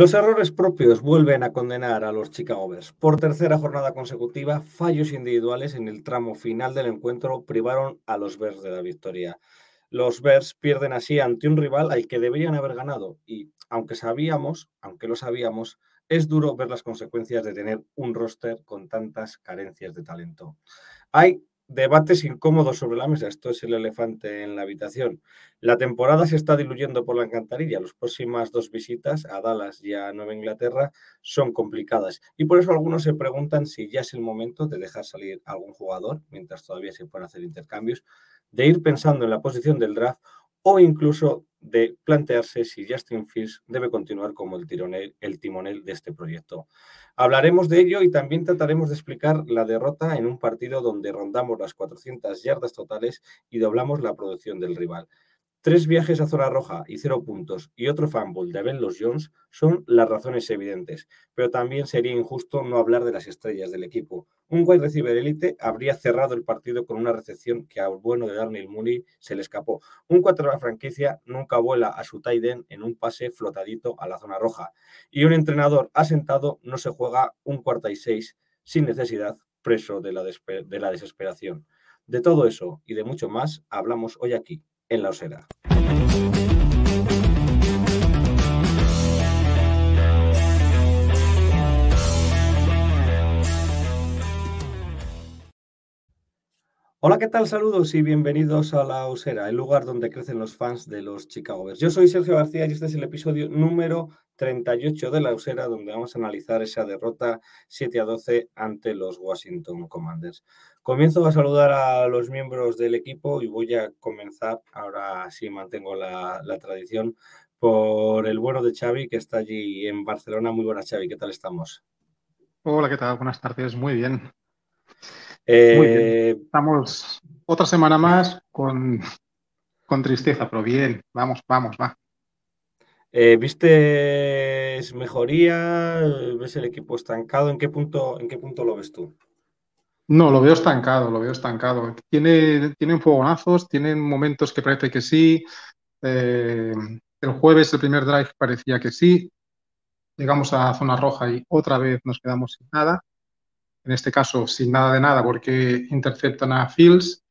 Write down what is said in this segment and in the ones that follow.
Los errores propios vuelven a condenar a los Chicago Bears. Por tercera jornada consecutiva, fallos individuales en el tramo final del encuentro privaron a los Bears de la victoria. Los Bears pierden así ante un rival al que deberían haber ganado y, aunque sabíamos, aunque lo sabíamos, es duro ver las consecuencias de tener un roster con tantas carencias de talento. Hay debates incómodos sobre la mesa. Esto es el elefante en la habitación. La temporada se está diluyendo por la encantarilla. Las próximas dos visitas a Dallas y a Nueva Inglaterra son complicadas. Y por eso algunos se preguntan si ya es el momento de dejar salir algún jugador, mientras todavía se pueden hacer intercambios, de ir pensando en la posición del draft o incluso de plantearse si Justin Fields debe continuar como el, el timonel de este proyecto. Hablaremos de ello y también trataremos de explicar la derrota en un partido donde rondamos las 400 yardas totales y doblamos la producción del rival. Tres viajes a zona roja y cero puntos y otro fumble de Ben Los Jones son las razones evidentes, pero también sería injusto no hablar de las estrellas del equipo. Un wide receiver elite habría cerrado el partido con una recepción que al bueno de Darnell Mooney se le escapó. Un la franquicia nunca vuela a su tight end en un pase flotadito a la zona roja. Y un entrenador asentado no se juega un cuarta y seis sin necesidad, preso de la desesperación. De todo eso y de mucho más hablamos hoy aquí en la osera. Hola, ¿qué tal? Saludos y bienvenidos a La Osera, el lugar donde crecen los fans de los Chicago Bears. Yo soy Sergio García y este es el episodio número 38 de La Osera, donde vamos a analizar esa derrota 7 a 12 ante los Washington Commanders. Comienzo a saludar a los miembros del equipo y voy a comenzar, ahora sí mantengo la, la tradición, por el bueno de Xavi, que está allí en Barcelona. Muy buenas, Xavi, ¿qué tal estamos? Hola, ¿qué tal? Buenas tardes, muy bien. Eh, Muy bien. Estamos otra semana más con, con tristeza, pero bien, vamos, vamos, va. eh, ¿Vistes mejoría? ¿Ves el equipo estancado? ¿En qué punto, en qué punto lo ves tú? No, lo veo estancado, lo veo estancado. Tiene, tienen fogonazos, tienen momentos que parece que sí. Eh, el jueves, el primer drive parecía que sí. Llegamos a zona roja y otra vez nos quedamos sin nada. En este caso, sin nada de nada, porque interceptan a Fields.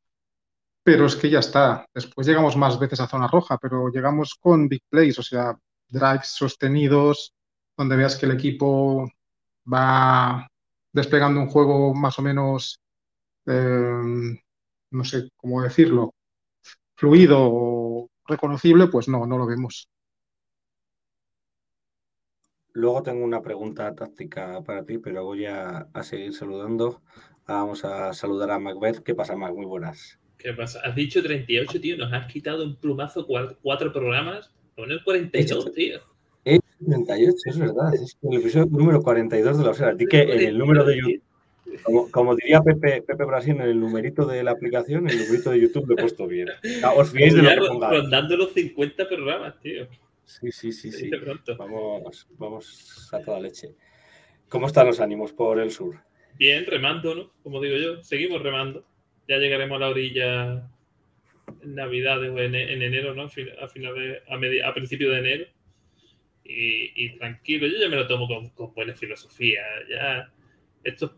Pero es que ya está. Después llegamos más veces a zona roja, pero llegamos con big plays, o sea, drives sostenidos, donde veas que el equipo va desplegando un juego más o menos, eh, no sé cómo decirlo, fluido o reconocible, pues no, no lo vemos. Luego tengo una pregunta táctica para ti, pero voy a, a seguir saludando. Vamos a saludar a Macbeth. ¿Qué pasa, Mac? Muy buenas. ¿Qué pasa? Has dicho 38, tío. Nos has quitado un plumazo cua- cuatro programas. El 42, tío. Es 38, es verdad. Es el episodio número 42 de la Osera. Así que en el número de YouTube, como, como diría Pepe, Pepe Brasil, en el numerito de la aplicación, el numerito de YouTube lo he puesto bien. Os fiéis de lo que ponga. rondando los 50 programas, tío. Sí, sí, sí, sí. Vamos, vamos a toda leche. ¿Cómo están los ánimos por el sur? Bien, remando, ¿no? Como digo yo, seguimos remando. Ya llegaremos a la orilla en Navidades o en, en enero, ¿no? A, fin- a finales, a, medi- a principios de enero. Y, tranquilo, yo ya me lo tomo con, con buena filosofía. Ya, esto,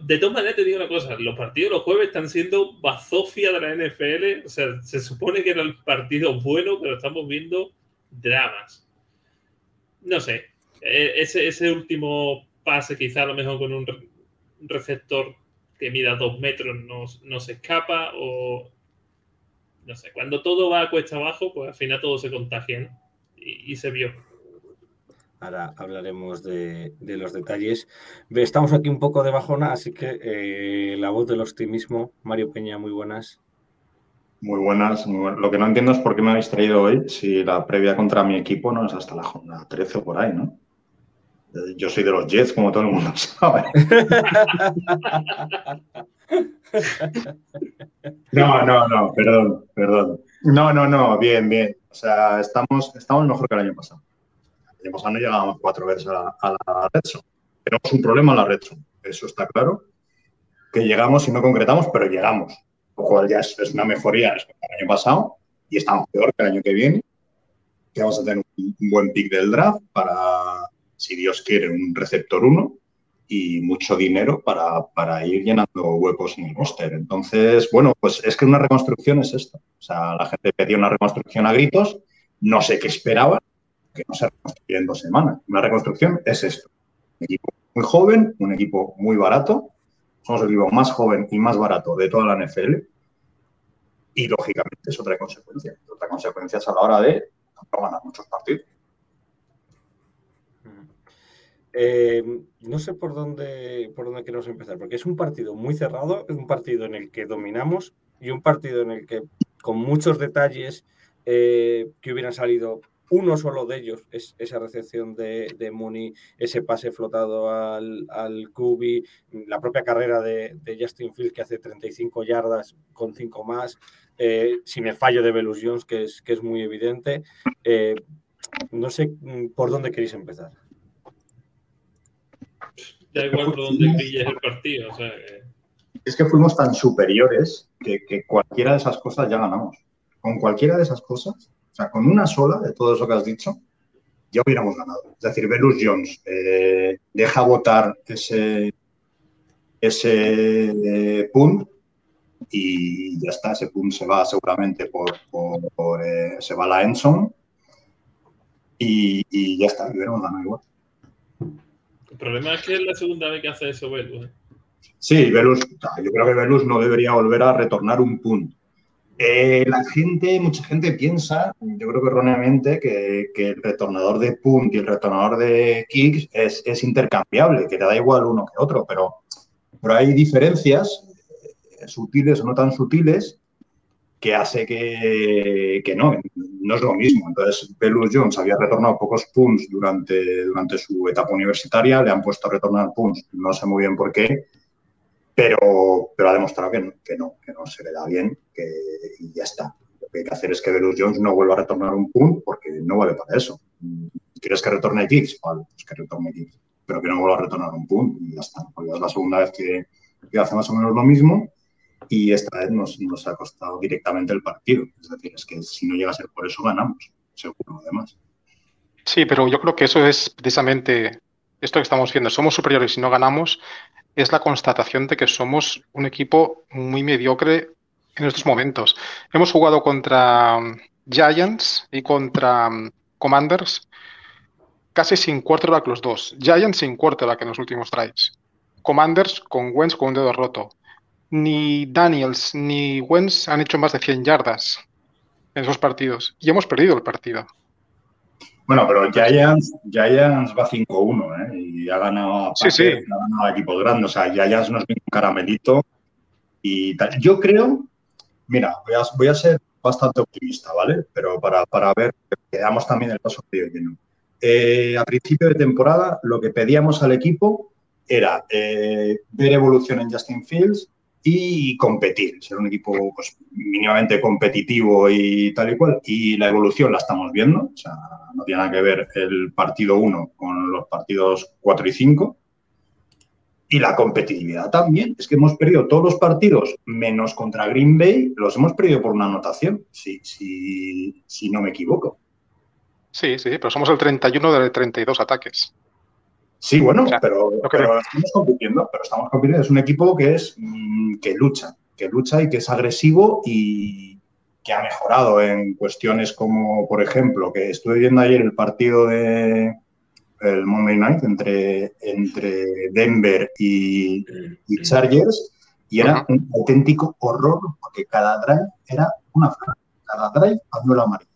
de todas maneras te digo una cosa, los partidos los jueves están siendo bazofia de la NFL. O sea, se supone que eran partidos buenos, pero estamos viendo dramas. No sé, eh, ese, ese último pase quizá a lo mejor con un re- un receptor que mida dos metros no, no escapa o no sé, cuando todo va a cuesta abajo, pues al final todo se contagia. Y, se vio. Ahora hablaremos de, de, los detalles. Estamos aquí un poco de bajona, así que eh, la voz del optimismo, Mario Peña, muy buenas. Muy buenas, muy buenas. Lo que no entiendo es por qué me habéis traído hoy si la previa contra mi equipo no es hasta la jornada 13 o por ahí, ¿no? Eh, yo soy de los Jets, como todo el mundo sabe. No, no, no, perdón, perdón. No, no, no, bien, bien. O sea, estamos, estamos mejor que el año pasado. El año pasado no llegábamos cuatro veces a la, a la red zone. Tenemos un problema en la red zone, eso está claro. Que llegamos y no concretamos, pero llegamos. Lo cual ya es, es una mejoría respecto al año pasado y estamos peor que el año que viene. Que vamos a tener un, un buen pick del draft para, si Dios quiere, un receptor 1 y mucho dinero para, para, ir llenando huecos en el roster. Entonces, bueno, pues es que una reconstrucción es esto. O sea, la gente pedía una reconstrucción a gritos, no sé qué esperaban, que no se reconstruye en dos semanas. Una reconstrucción es esto. Un equipo muy joven, un equipo muy barato. Somos el equipo más joven y más barato de toda la NFL. Y lógicamente es otra consecuencia. Otra consecuencia es a la hora de no ganar muchos partidos. Eh, no sé por dónde, por dónde queremos empezar, porque es un partido muy cerrado, es un partido en el que dominamos y un partido en el que, con muchos detalles eh, que hubieran salido, uno solo de ellos es esa recepción de, de Mooney, ese pase flotado al, al Kubi, la propia carrera de, de, Justin Fields que hace 35 yardas con 5 más, eh, sin el fallo de Velus Jones, que es, que es muy evidente. Eh, no sé mm, por dónde queréis empezar. Da igual por dónde pilles el partido. O sea, que... Es que fuimos tan superiores que, que, cualquiera de esas cosas ya ganamos. Con cualquiera de esas cosas, o sea, con una sola de todo eso que has dicho, ya hubiéramos ganado. Es decir, Velus Jones eh, deja votar ese, ese eh, punt y ya está. Ese punt se va seguramente por, por, por eh, se va a la Enson y, y ya está, hubiéramos ganado igual. El problema es que es la segunda vez que hace eso Velus. ¿eh? Sí, Velus, yo creo que Velus no debería volver a retornar un punto. Eh, la gente, mucha gente piensa, yo creo que erróneamente, que, el retornador de punt y el retornador de kicks es, intercambiable, que te da igual uno que otro, pero, pero hay diferencias eh, sutiles o no tan sutiles que hace que, no, no es lo mismo. Entonces, Velus Jones había retornado pocos punts durante, durante su etapa universitaria, le han puesto a retornar punts, no sé muy bien por qué, pero, pero ha demostrado que, que no, que no se le da bien que, y ya está. Lo que hay que hacer es que Velus Jones no vuelva a retornar un punt porque no vale para eso. ¿Quieres que retorne kicks? Vale, pues que retorne pero que no vuelva a retornar un punt y ya está. Es la segunda vez que hace más o menos lo mismo y esta vez nos, ha costado directamente el partido. Es decir, es que si no llega a ser por eso, ganamos, seguro, además. Sí, pero yo creo que eso es precisamente esto que estamos viendo. Somos superiores y no ganamos, es la constatación de que somos un equipo muy mediocre en estos momentos. Hemos jugado contra um, Giants y contra um, Commanders casi sin quarterback los dos. Giants sin quarterback en los últimos drives. Commanders con Wentz con un dedo roto ni Daniels ni Wentz han hecho más de 100 yardas en esos partidos y hemos perdido el partido. Bueno, pero Giants, Giants va 5-1 ¿eh? y ha ganado, a sí, sí. ha ganado a equipos grandes. O sea, Giants nos viene un caramelito y tal. Yo creo, mira, voy a, voy a ser bastante optimista, ¿vale? Pero para, para ver, que damos también el paso frío lleno. Eh, a principio de temporada, lo que pedíamos al equipo era eh, ver evolución en Justin Fields, y competir, ser un equipo pues, mínimamente competitivo y tal y cual. Y la evolución la estamos viendo, o sea, no tiene nada que ver el partido 1 con los partidos 4 y 5. Y la competitividad también, es que hemos perdido todos los partidos menos contra Green Bay, los hemos perdido por una anotación, si, si, si no me equivoco. Sí, sí, pero somos el 31 de 32 ataques. Sí, bueno, o sea, pero, pero estamos compitiendo, pero estamos compitiendo. Es un equipo que es mmm, que lucha, que lucha y que es agresivo y que ha mejorado en cuestiones como, por ejemplo, que estuve viendo ayer el partido de el Monday Night entre, entre Denver y, y Chargers y era uh -huh. un auténtico horror porque cada drive era una franja, cada drive pañuelo amarillo.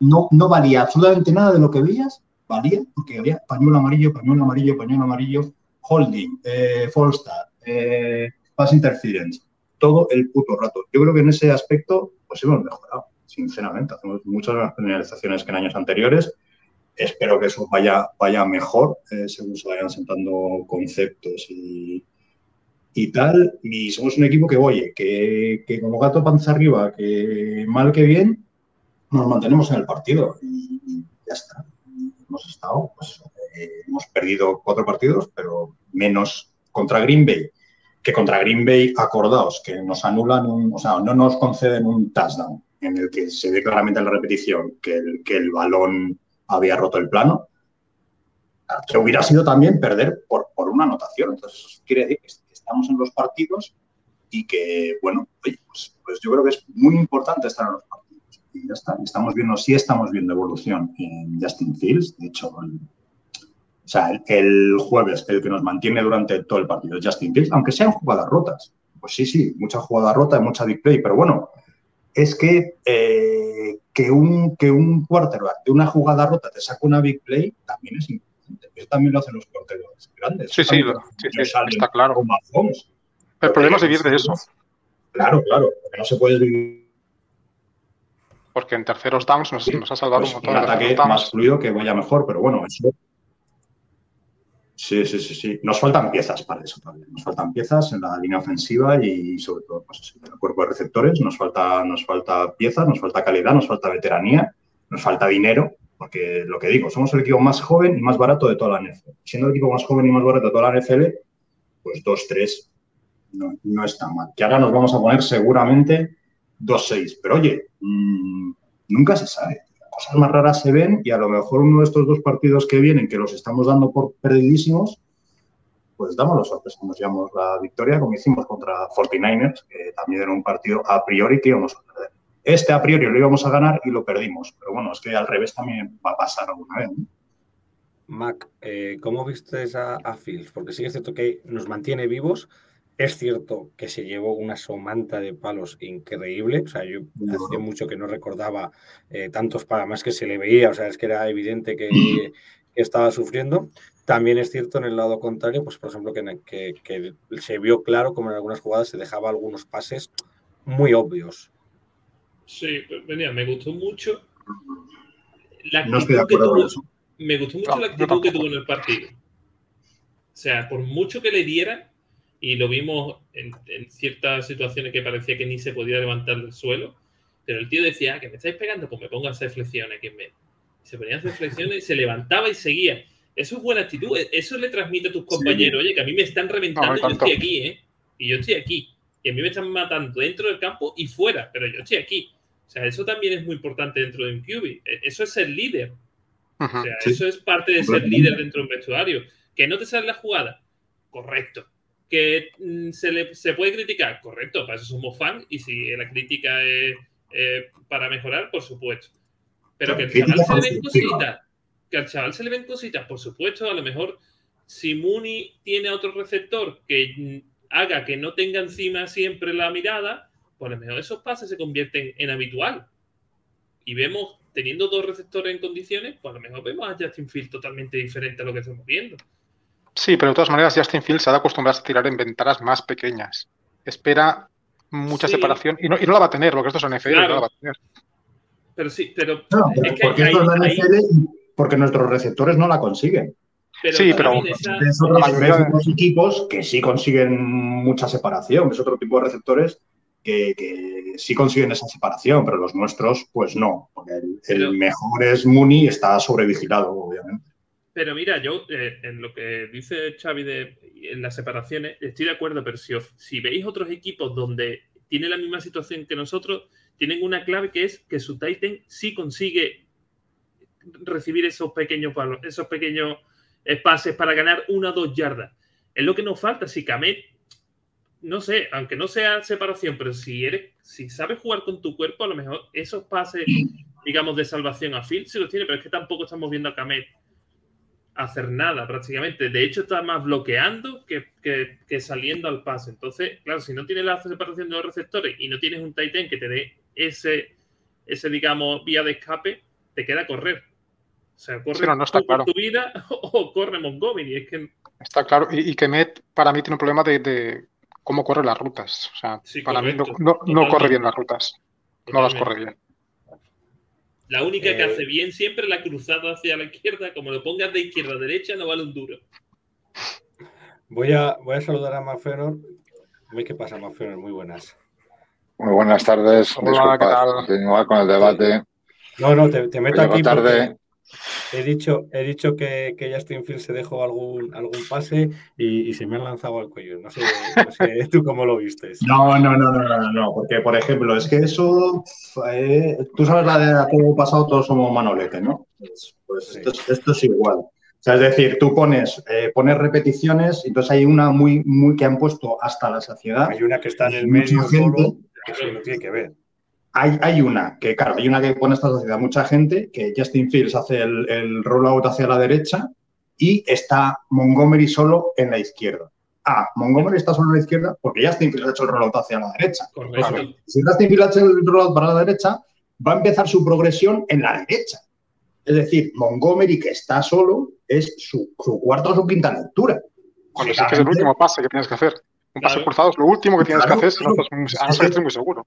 No, no valía absolutamente nada de lo que veías, valía porque había pañuelo amarillo, pañuelo amarillo, pañuelo amarillo, holding, eh, Falstar, eh, pass interference, todo el puto rato. Yo creo que en ese aspecto pues hemos mejorado, sinceramente. Hacemos muchas más penalizaciones que en años anteriores. Espero que eso vaya, vaya mejor eh, según se vayan sentando conceptos y, y tal. Y somos un equipo que, oye, que, que como gato panza arriba, que mal que bien, nos mantenemos en el partido y ya está. Hemos estado, pues, eh, hemos perdido cuatro partidos, pero menos contra Green Bay, que contra Green Bay, acordaos que nos anulan, un, o sea, no nos conceden un touchdown en el que se ve claramente en la repetición que el, que el balón había roto el plano, que hubiera sido también perder por, por una anotación. Entonces, eso quiere decir que estamos en los partidos y que, bueno, oye, pues, pues yo creo que es muy importante estar en los partidos. Y ya está. Estamos viendo, sí estamos viendo evolución en Justin Fields. De hecho, el, o sea, el, el, jueves, el que nos mantiene durante todo el partido es Justin Fields, aunque sean jugadas rotas. Pues sí, sí, mucha jugada rota y mucha big play, pero bueno, es que, eh, que, un, que un quarterback de una jugada rota te saca una big play también es importante. Eso también lo hacen los quarterbacks grandes. Sí, sí, sí, sí está claro. El problema es vivir de eso. Claro, claro, porque no se puede vivir. Porque en terceros downs nos, nos ha salvado Pues un montón un de ataque más fluido que vaya mejor, pero bueno, eso. Sí, sí, sí, sí. Nos faltan piezas para eso también. Nos faltan piezas en la línea ofensiva y sobre todo pues, en el cuerpo de receptores. Nos falta, nos falta piezas, nos falta calidad, nos falta veteranía, nos falta dinero, porque lo que digo, somos el equipo más joven y más barato de toda la NFL. Siendo el equipo más joven y más barato de toda la NFL, pues 2-3 no, no está mal. Que ahora nos vamos a poner seguramente 2-6. Pero oye, mmm, nunca se sabe cosas más raras se ven y a lo mejor uno de estos dos partidos que vienen, que los estamos dando por perdidísimos, pues damos la sorpresa, nos llevamos la victoria, como hicimos contra 49ers, que también era un partido a priori que íbamos a perder. Este a priori lo íbamos a ganar y lo perdimos, pero bueno, es que al revés también va a pasar alguna vez. Mac, eh, ¿cómo viste a, a Fields? Porque sí es cierto que nos mantiene vivos, es cierto que se llevó una somanta de palos increíble. O sea, yo no. hacía mucho que no recordaba eh, tantos más que se le veía. O sea, es que era evidente que, que, estaba sufriendo. También es cierto en el lado contrario, pues por ejemplo, que, que, que, se vio claro como en algunas jugadas se dejaba algunos pases muy obvios. Sí, venía, me gustó mucho la no estoy de acuerdo que tuvo, Me gustó mucho no, la actitud que tuvo en el partido. O sea, por mucho que le dieran, y lo vimos en, en, ciertas situaciones que parecía que ni se podía levantar del suelo, pero el tío decía, ah, que me estáis pegando, pues me pongo a hacer flexiones aquí en medio. Se ponía a hacer flexiones y se levantaba y seguía. Eso es buena actitud, eso le transmite a tus compañeros, sí. oye, que a mí me están reventando, no, yo estoy aquí, ¿eh? Y yo estoy aquí. Y a mí me están matando dentro del campo y fuera, pero yo estoy aquí. O sea, eso también es muy importante dentro de un QB. Eso es ser líder. O sea, sí. eso es parte de ser líder dentro de un vestuario. Que no te sale la jugada, correcto que mm, se, le, se puede criticar, correcto, para eso somos fans y si la crítica es eh, para mejorar, por supuesto. Pero que al chaval se le ven cositas, que al chaval se le ven cositas, por supuesto, a lo mejor si Mooney tiene otro receptor que mm, haga que no tenga encima siempre la mirada, pues a lo mejor esos pases se convierten en habitual. Y vemos, teniendo dos receptores en condiciones, pues a lo mejor vemos a Justin Field totalmente diferente a lo que estamos viendo. Sí, pero de todas maneras Justin Fields se ha de acostumbrar a tirar en ventanas más pequeñas. Espera mucha sí. separación y no, y no, la va a tener, porque esto es NFL, claro. no la va a tener. Pero sí, pero, no, pero es porque, hay, esto es NFL hay... porque nuestros receptores no la consiguen. Pero sí, pero esa... es otros, otros equipos que sí consiguen mucha separación, es otro tipo de receptores que, que, sí consiguen esa separación, pero los nuestros, pues no, porque el, pero... el mejor es Mooney, está sobrevigilado, obviamente. Pero mira, yo eh, en lo que dice Xavi de en las separaciones, estoy de acuerdo, pero si, si veis otros equipos donde tiene la misma situación que nosotros, tienen una clave que es que su Titan sí consigue recibir esos pequeños palos, esos pequeños pases para ganar una o dos yardas. Es lo que nos falta. Si Kamet, no sé, aunque no sea separación, pero si eres, si sabes jugar con tu cuerpo, a lo mejor esos pases, digamos, de salvación a Phil sí los tiene, pero es que tampoco estamos viendo a Kamet hacer nada prácticamente. De hecho, está más bloqueando que, que, que, saliendo al pase. Entonces, claro, si no tienes la separación de los receptores y no tienes un Titan que te dé ese, ese, digamos, vía de escape, te queda correr. O sea, corre Sí, no, no está claro. tu vida o corre Montgomery. Es que Está claro. Y, y que Met para mí tiene un problema de, de cómo corre las rutas. O sea, Sí, para mí no, no- corre bien las rutas. No las corre bien. La única que Eh, hace bien siempre es la cruzada hacia la izquierda. Como lo pongas de izquierda a derecha, no vale un duro. Voy a, voy a saludar a Mafenor. ¿Qué pasa, Mafenor? Muy buenas. Muy buenas tardes. Hola, Disculpad, ¿qué tal? continuar con el debate. No, no, te, te meto Llego aquí porque tarde. He dicho, he dicho que, que Justin Fields se dejó algún, algún pase y, y se me han lanzado al cuello. No sé, no sé tú cómo lo vistes. No, no, no, no, no, no, porque por ejemplo, es que eso, eh, tú sabes la de todo pasado, todos somos manolete, ¿no? Pues, pues Sí. esto, es, esto es igual. O sea, es decir, tú pones, eh, pones repeticiones, entonces hay una muy, muy que han puesto hasta la saciedad. Hay una que está en el medio gente- solo, que eso no tiene que ver. Hay, hay una que, claro, hay una que pone esta sociedad mucha gente, que Justin Fields hace el, el rollout hacia la derecha y está Montgomery solo en la izquierda. Ah, Montgomery está solo en la izquierda porque Justin Fields ha hecho el rollout hacia la derecha. Si Justin Fields ha hecho el rollout para la derecha, va a empezar su progresión en la derecha. Es decir, Montgomery, que está solo, es su, su cuarta o su quinta lectura. Cuando sí que es el último pase que tienes que hacer. Un pase Claro. cruzado es lo último que tienes Claro, que hacer si no claro. estás, muy- a no ser que estés muy seguro.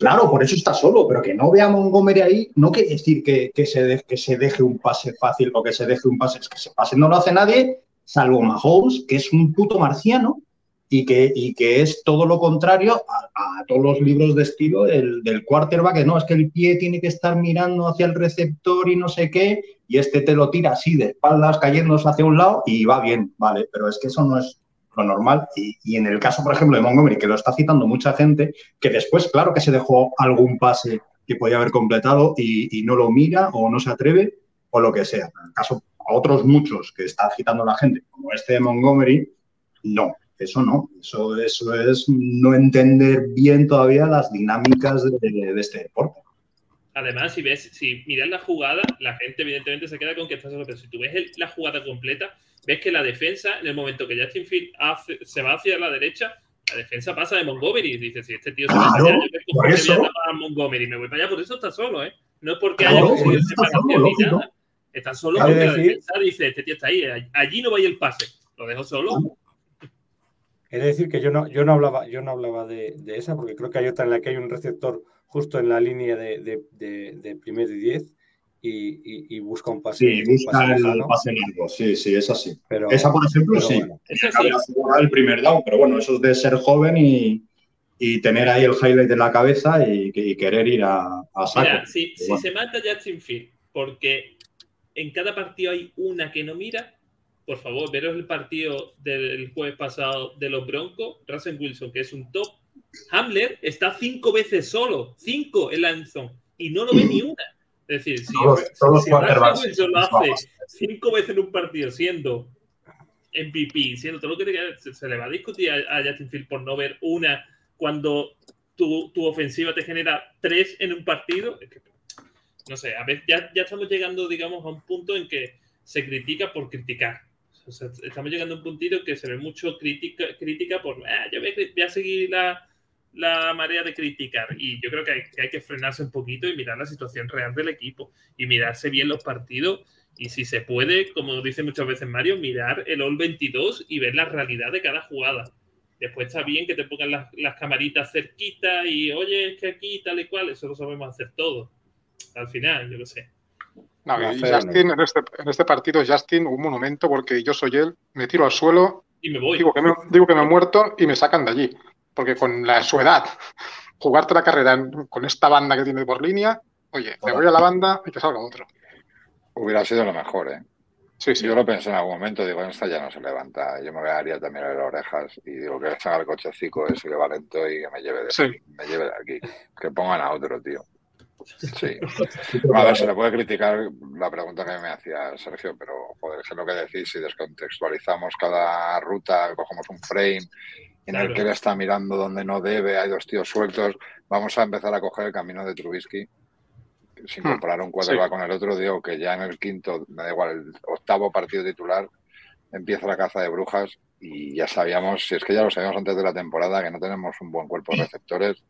Claro, por eso está solo, pero que no vea a Montgomery ahí no quiere decir que, se de- que se deje un pase fácil o que se deje un pase. Es que ese pase no lo hace nadie, salvo Mahomes, que es un puto marciano y que, y que es todo lo contrario a, a todos los libros de estilo del, del quarterback, que no, es que el pie tiene que estar mirando hacia el receptor y no sé qué, y este te lo tira así de espaldas, cayéndose hacia un lado y va bien, vale, pero es que eso no es lo normal. Y, y en el caso, por ejemplo, de Montgomery, que lo está citando mucha gente, que después, claro que se dejó algún pase que podía haber completado y, y no lo mira o no se atreve o lo que sea. En el caso, a otros muchos que está citando la gente, como este de Montgomery, no, eso no. Eso, eso es no entender bien todavía las dinámicas de, de este deporte. Además, si ves, si miras la jugada, la gente evidentemente se queda con que está solo, pero si tú ves el- la jugada completa, ves que la defensa, en el momento que Justin Field hace- se va hacia la derecha, la defensa pasa de Montgomery. Y dices, si este tío se va Claro, yo por voy a eso. tapar a Montgomery, me voy para allá, por eso está solo, ¿eh? No es porque Claro, haya conseguido separación ni nada. Está solo porque la decir- defensa dice, este tío está ahí, allí no vaya el pase, lo dejo solo. Es decir, que yo no, yo no hablaba, yo no hablaba de, de esa, porque creo que hay otra en la que hay un receptor justo en la línea de, de, de, de primero y diez y, y- y busca un pase. Sí, busca pase el lejano, pase largo. Sí, sí, es así. pero- Esa, por ejemplo, pero sí. bueno. Sí, el primer down, pero bueno, eso es de ser joven y, y tener ahí el highlight en la cabeza y, y querer ir a, a saco. Mira, si, si Bueno. se mata Justin Field porque en cada partido hay una que no mira, por favor, veros el partido del jueves pasado de los Broncos, Russell Wilson, que es un top. Hamler está cinco veces solo, cinco en la y no lo ve ni una. Es decir, si, Todos- todos si Wilson lo hace cinco veces en un partido siendo MVP, siendo todo lo que tenga, se, se le va a discutir a, a Justin Field por no ver una cuando tu, tu ofensiva te genera tres en un partido. Es que, no sé, a ver, ya, ya estamos llegando, digamos, a un punto en que se critica por criticar. O sea, estamos llegando a un puntito en que se ve mucho crítica, crítica por, "Ah, yo voy a, voy a seguir la, la marea de criticar. Y yo creo que hay, que hay que frenarse un poquito y mirar la situación real del equipo y mirarse bien los partidos. Y si se puede, como dice muchas veces Mario, mirar el All 22 y ver la realidad de cada jugada. Después está bien que te pongan las, las camaritas cerquita y, oye, es que aquí tal y cual, eso lo sabemos hacer todo. Al final, yo lo sé. No, Justin, en este, en este partido, Justin, un monumento porque yo soy él, me tiro al suelo, Y me voy. digo que me, digo que me he muerto y me sacan de allí. Porque con la, su edad, jugarte la carrera en- con esta banda que tiene por línea, oye, me voy a la banda y que salga otro. Hubiera sido lo mejor, ¿eh? Sí, sí. Yo lo pensé en algún momento, digo, esta ya no se levanta. Yo me daría también a las orejas y digo que salga el cochecico ese que va lento y que me lleve de, Sí. me lleve de aquí. Que pongan a otro, tío. Sí. A ver, se le puede criticar la pregunta que me hacía Sergio, pero joder, es lo que decís, si descontextualizamos cada ruta, cogemos un frame en el que él está mirando donde no debe, hay dos tíos sueltos, vamos a empezar a coger el camino de Trubisky. Sin Hmm, comparar un quarterback con el otro, digo que ya en el quinto, me da igual, el octavo partido titular, empieza la caza de brujas y ya sabíamos, si es que ya lo sabíamos antes de la temporada, que no tenemos un buen cuerpo de receptores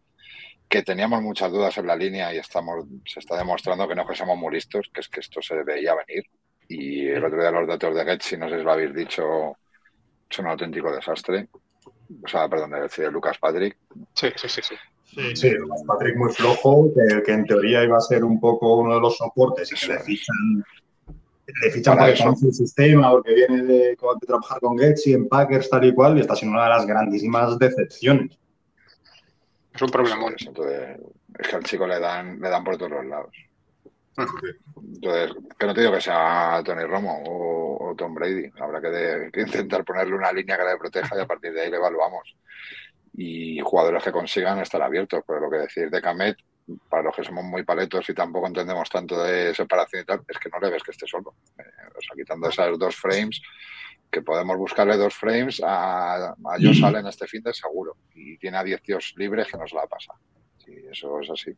que teníamos muchas dudas en la línea y estamos, se está demostrando que no que somos muy listos, que es que esto se veía venir. Y el otro día los datos de Getsi, no sé si lo habéis dicho, son un auténtico desastre. O sea, perdón, de, de Lucas Patrick. Sí, sí, sí, sí. Sí. Sí, Lucas Patrick muy flojo, que, que en teoría iba a ser un poco uno de los soportes y que Eso le es. fichan, le fichan Para porque conoce el sistema, porque viene de, de trabajar con Getsi en Packers tal y cual, y está siendo una de las grandísimas decepciones. Es un problema. Eso es, entonces, es que al chico le dan, le dan por todos los lados. Entonces, que no te digo que sea Tony Romo o, Tom Brady. Habrá que, intentar ponerle una línea que le proteja y a partir de ahí le evaluamos. Y jugadores que consigan estar abiertos. Pero lo que decir de Camet, para los que somos muy paletos y tampoco entendemos tanto de separación y tal, es que no le ves que esté solo. Eh, o sea, quitando esas dos frames, que podemos buscarle dos frames a, a Josh Allen este fin de seguro. Y tiene a 10 tíos libres que nos la pasa. Sí, eso es así.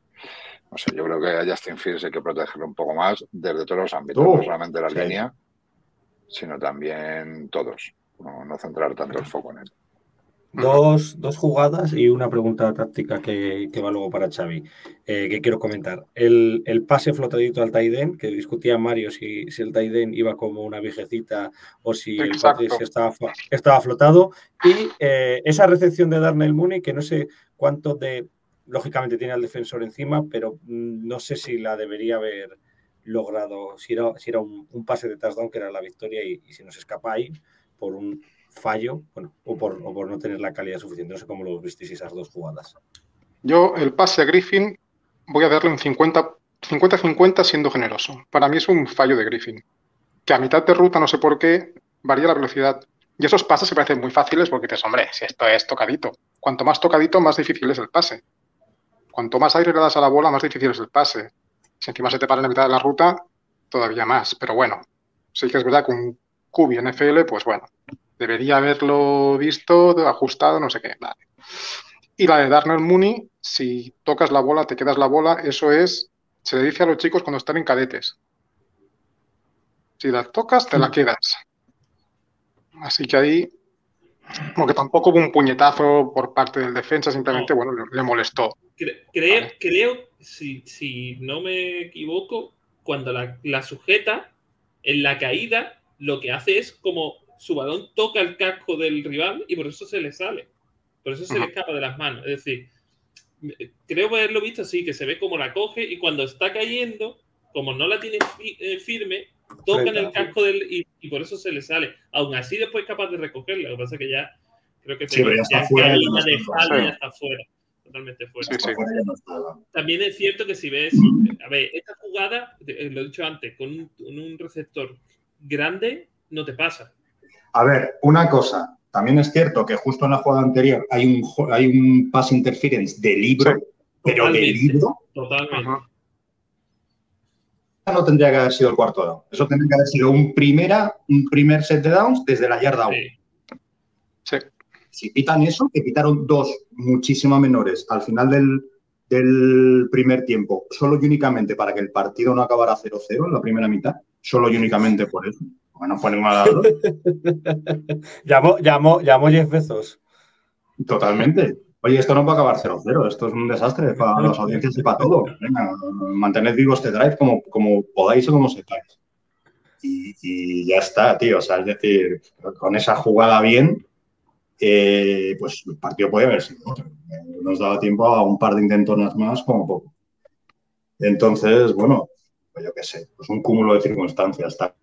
No sé, yo creo que a Justin Fields hay que protegerlo un poco más desde todos los ámbitos, Uh, no solamente la sí. línea, sino también todos. No, no centrar tanto el foco en él. Dos, dos jugadas y una pregunta táctica que, que va luego para Xavi, eh, que quiero comentar. El, el pase flotadito al Taiden, que discutía Mario si, si el Taiden iba como una viejecita o si el pase si estaba, estaba flotado. Y eh, esa recepción de Darnell Mooney, que no sé cuánto de, lógicamente tiene al defensor encima, pero mm, no sé si la debería haber logrado, si era, si era un, un pase de touchdown que era la victoria y, y si nos escapa ahí por un fallo, bueno, o por, o por no tener la calidad suficiente. No sé cómo lo visteis esas dos jugadas. Yo el pase a Griffin voy a darle un 50 50-50 siendo generoso. Para mí es un fallo de Griffin. Que a mitad de ruta, no sé por qué, varía la velocidad. Y esos pases se parecen muy fáciles porque dices, hombre, si esto es tocadito. Cuanto más tocadito, más difícil es el pase. Cuanto más aire le das a la bola, más difícil es el pase. Si encima se te para en la mitad de la ruta, todavía más. Pero bueno, sí que es verdad que un cubi NFL, pues bueno, debería haberlo visto, ajustado, no sé qué. Vale. Y la de Darnell Mooney, si tocas la bola, te quedas la bola, eso es, se le dice a los chicos cuando están en cadetes. Si la tocas, te la quedas. Así que ahí, como que tampoco hubo un puñetazo por parte del defensa, simplemente, bueno, le, le molestó. Cre- creo, Vale. creo si, si no me equivoco, cuando la, la sujeta, en la caída, lo que hace es como su balón toca el casco del rival y por eso se le sale. Por eso se le escapa de las manos. Es decir, creo haberlo visto así, que se ve como la coge y cuando está cayendo, como no la tiene fi- eh, firme, toca en el casco del y, y por eso se le sale. Aún así después es capaz de recogerla. Lo que pasa es que ya creo que Sí, pero ya está fuera, ya está de fuera. Sí. ya está fuera. Totalmente fuera. Sí, sí. También es cierto que si ves, a ver, esta jugada, eh, lo he dicho antes, con un, con un receptor grande, no te pasa. A ver, una cosa. También es cierto que justo en la jugada anterior hay un, hay un pass interference de libro, Sí. pero de libro Totalmente. Ajá. no tendría que haber sido el cuarto down. Eso tendría que haber sido un, primera, un primer set de downs desde la yarda 1. Sí. Sí. Si pitan eso, que pitaron dos muchísimo menores al final del, del primer tiempo, solo y únicamente para que el partido no acabara 0-0 en la primera mitad, solo y únicamente por eso. Bueno, de las dos. Llamó, llamó, llamó Jeff Bezos. Totalmente. Oye, esto no puede acabar 0-0, esto es un desastre para las audiencias y para todo. Venga, mantened vivo este drive como, como podáis o como sepáis. Y, y ya está, tío. O sea, es decir, con esa jugada bien, eh, pues el partido puede haber sido otro. Eh, Nos daba tiempo a un par de intentonas más, como poco. Entonces, bueno, pues yo qué sé, pues un cúmulo de circunstancias. Está.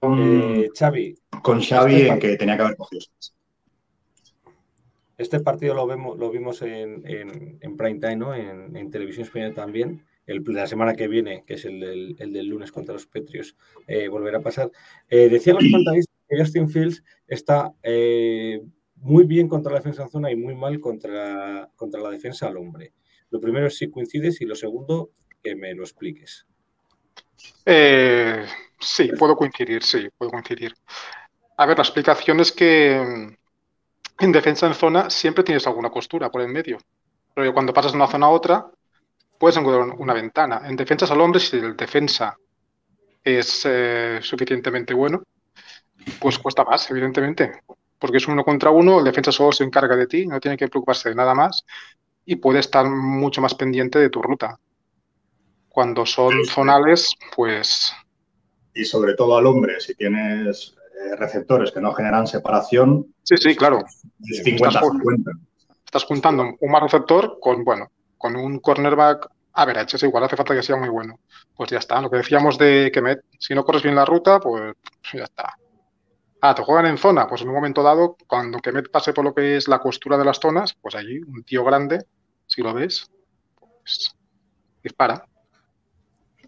Con, Eh, Xavi, con Xavi este en que tenía que haber cogido. este partido lo, vemos, lo vimos en, en, en prime time, ¿no? En, en televisión española también. El, la semana que viene, que es el del, el del lunes contra los Petrios, eh, volverá a pasar. Eh, decían los comentaristas que Justin Fields está eh, muy bien contra la defensa en zona y muy mal contra, contra la defensa al hombre. Lo primero es si coincides y lo segundo, que me lo expliques. Sí, puedo coincidir, sí, puedo coincidir. A ver, la explicación es que mm, en defensa en zona siempre tienes alguna costura por en medio. Pero cuando pasas de una zona a otra, puedes encontrar una ventana. En defensas al hombre, si el defensa es eh, suficientemente bueno, pues cuesta más, evidentemente. porque es uno contra uno, el defensa solo se encarga de ti, no tiene que preocuparse de nada más y puede estar mucho más pendiente de tu ruta. Cuando son zonales, pues... Y sobre todo al hombre, si tienes eh, receptores que no generan separación. Sí, sí, claro. Es 50-50. Estás, juntando un más receptor con, bueno, con un cornerback average, es igual, hace falta que sea muy bueno. Pues ya está, lo que decíamos de que si no corres bien la ruta, pues ya está. Ah, te juegan en zona, pues en un momento dado, cuando Kemet pase por lo que es la costura de las zonas, pues allí un tío grande, si lo ves, pues dispara.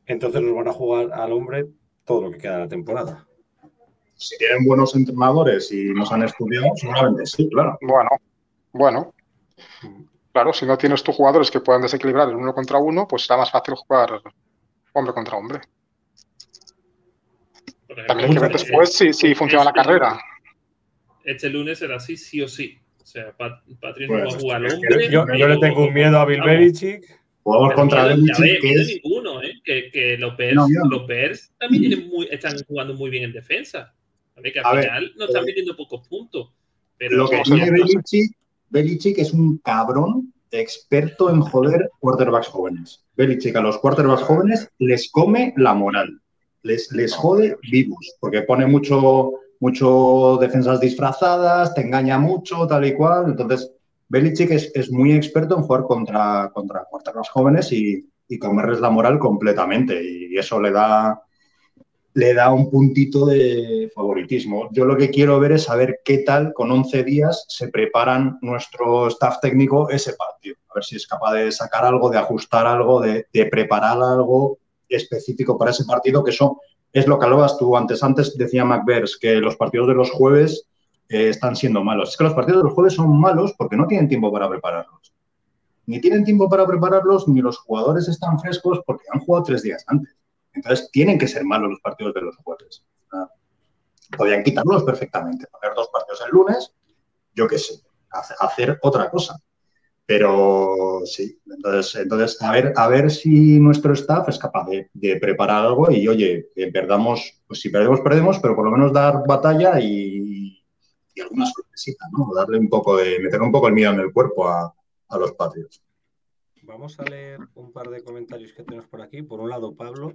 Entonces nos van a jugar al hombre todo lo que queda de la temporada. Si tienen buenos entrenadores y nos han estudiado, seguramente sí, claro. Bueno, bueno. Claro, si no tienes tus jugadores que puedan desequilibrar el uno contra uno, pues será más fácil jugar hombre contra hombre. También hay que ver después si, si funciona la carrera. Este lunes será así, sí o sí. O sea, Patrick no va a jugar hombre. Yo, yo le tengo un miedo a Bill Belichick. Jugamos contra Belichick. Que es... ninguno, ¿eh? Que, que los, Bears, no, los Bears también tienen muy, están jugando muy bien en defensa. Que al a final ver, no están metiendo pocos puntos. Pero lo que tiene Belichick, Belichick es un cabrón experto en joder quarterbacks jóvenes. Belichick a los quarterbacks jóvenes les come la moral. Les, les jode vivos, porque pone mucho, mucho defensas disfrazadas, te engaña mucho, tal y cual. Entonces, Belichick es, muy experto en jugar contra, contra quarterbacks jóvenes y, y comerles la moral completamente. Y eso le da, le da un puntito de favoritismo. Yo lo que quiero ver es saber qué tal con 11 días se preparan nuestro staff técnico ese partido. A ver si es capaz de sacar algo, de ajustar algo, de, preparar algo específico para ese partido, que eso es lo que hablabas tú antes. Antes decía McBears que los partidos de los jueves están siendo malos. Es que los partidos de los jueves son malos porque no tienen tiempo para prepararlos. Ni tienen tiempo para prepararlos, ni los jugadores están frescos porque han jugado tres días antes. Entonces, tienen que ser malos los partidos de los jueves. Podrían quitarlos perfectamente, poner dos partidos el lunes, yo qué sé, hacer otra cosa. Pero sí, entonces, entonces a, ver, a ver si nuestro staff es capaz de, preparar algo y, oye, perdamos, pues si perdemos, perdemos, pero por lo menos dar batalla y, y alguna sorpresita, ¿no? Darle un poco de, meter un poco el miedo en el cuerpo a, a los patios. Vamos a leer un par de comentarios que tenemos por aquí. Por un lado, Pablo,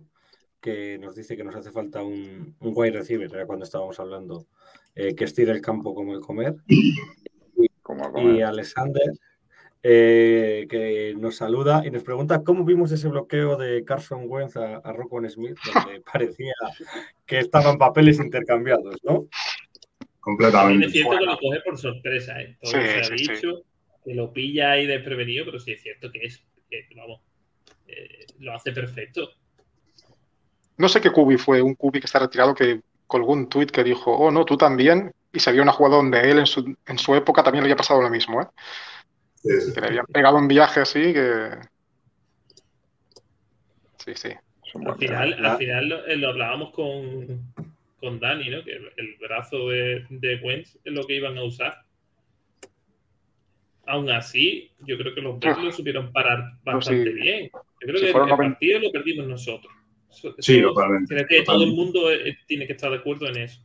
que nos dice que nos hace falta un, un wide receiver, era cuando estábamos hablando, eh, que estire el campo como el comer. Y, Como comer. y Alexander, eh, que nos saluda y nos pregunta cómo vimos ese bloqueo de Carson Wentz a, a Rockwell Smith, donde parecía que estaban papeles intercambiados, ¿no? Completamente. Es cierto que lo coge por sorpresa, ¿eh? Todo Sí, se ha dicho, que lo pilla ahí desprevenido, pero sí es cierto que es, que, vamos, eh, lo hace perfecto. No sé qué cubi fue, un cubi que está retirado que colgó un tuit que dijo, oh no, tú también. Y se vio una jugada donde él en su, en su época también le había pasado lo mismo, ¿eh? Sí, sí. Que le habían pegado un viaje así que... Sí, sí. Al final, al final lo, eh, lo hablábamos con, con Dani, ¿no? Que el, el brazo de, de Wentz es lo que iban a usar. Aún así, yo creo que los Bears lo supieron parar bastante sí. bien. Yo creo Si que el, fueron el 90 partido lo perdimos nosotros. Eso- Sí, eso- totalmente, Creo que todo el mundo eh, tiene que estar de acuerdo en eso.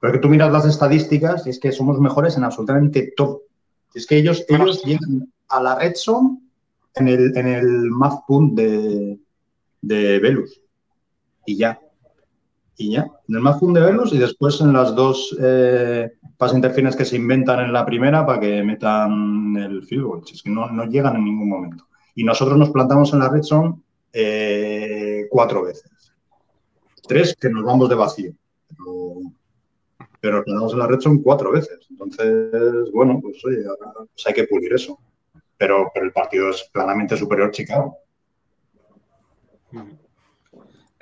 Pero es que tú miras las estadísticas y es que somos mejores en absolutamente todo. Es que ellos, ellos llegan a la red zone en el, en el math punt de, de Velus. Y ya. Y ya. En el math punt de Velus y después en las dos eh, pass interference que se inventan en la primera para que metan el field goal. Es que no, no llegan en ningún momento. Y nosotros nos plantamos en la red zone eh, cuatro veces. Tres que nos vamos de vacío. Pero, nos plantamos en la red zone cuatro veces. Entonces, bueno, pues oye, pues hay que pulir eso. Pero, pero el partido es claramente superior Chicago.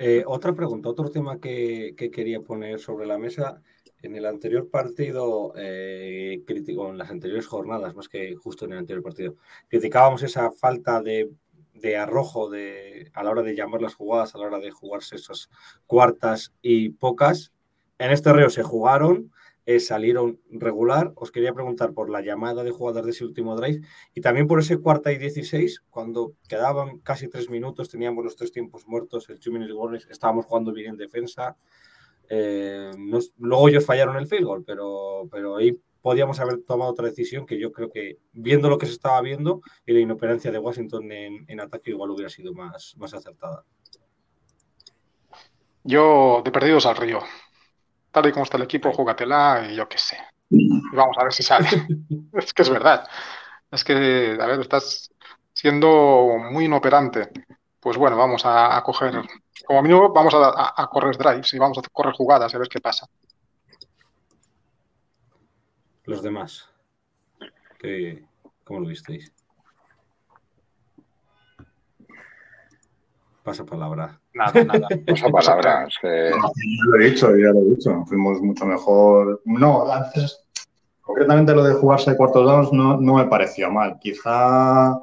Eh, otra pregunta, otro tema que, que quería poner sobre la mesa. En el anterior partido, eh, critico, en las anteriores jornadas, más que justo en el anterior partido, criticábamos esa falta de, de arrojo de, a la hora de llamar las jugadas, a la hora de jugarse esas cuartas y pocas. En este reo se jugaron, eh, salieron regular. Os quería preguntar por la llamada de jugadas de ese último drive y también por ese cuarta y 16, cuando quedaban casi tres minutos, teníamos los tres tiempos muertos, el two minute warning, estábamos jugando bien en defensa. Eh, luego ellos fallaron el field goal, pero, pero ahí podíamos haber tomado otra decisión que yo creo que, viendo lo que se estaba viendo y la inoperancia de Washington en, en ataque, igual hubiera sido más, más acertada. Yo de perdidos al río. Tal y como está el equipo, júgatela y yo qué sé. Y vamos a ver si sale. es que es verdad. Es que, a ver, estás siendo muy inoperante. Pues bueno, vamos a, a coger, como mínimo, vamos a, a- a correr drives y vamos a correr jugadas a ver qué pasa. Los demás. ¿Qué- ¿Cómo lo visteis? Pasa palabra. Nada, nada. Esa palabra, es que No, ya lo he dicho, ya lo he dicho. Fuimos mucho mejor. No, antes, concretamente lo de jugarse cuartos downs no, no me pareció mal. Quizá.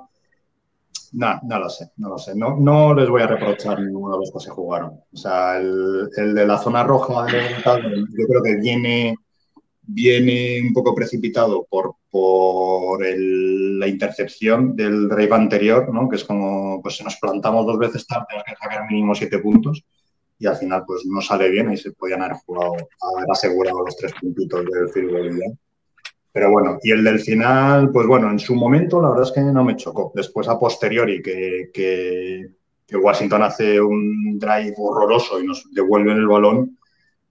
No, no lo sé, no lo sé. No, no les voy a reprochar ninguno de los que se jugaron. O sea, el, el de la zona roja, de tal, yo creo que viene, viene un poco precipitado por, por el- la intercepción del drive anterior, ¿no? Que es como, pues si nos plantamos dos veces tarde, tenemos que sacar mínimo siete puntos y al final pues no sale bien y se podían haber jugado, haber asegurado los tres puntitos del y ya. Pero bueno, y el del final, pues bueno, en su momento la verdad es que no me chocó. Después a posteriori que, que, que Washington hace un drive horroroso y nos devuelven el balón,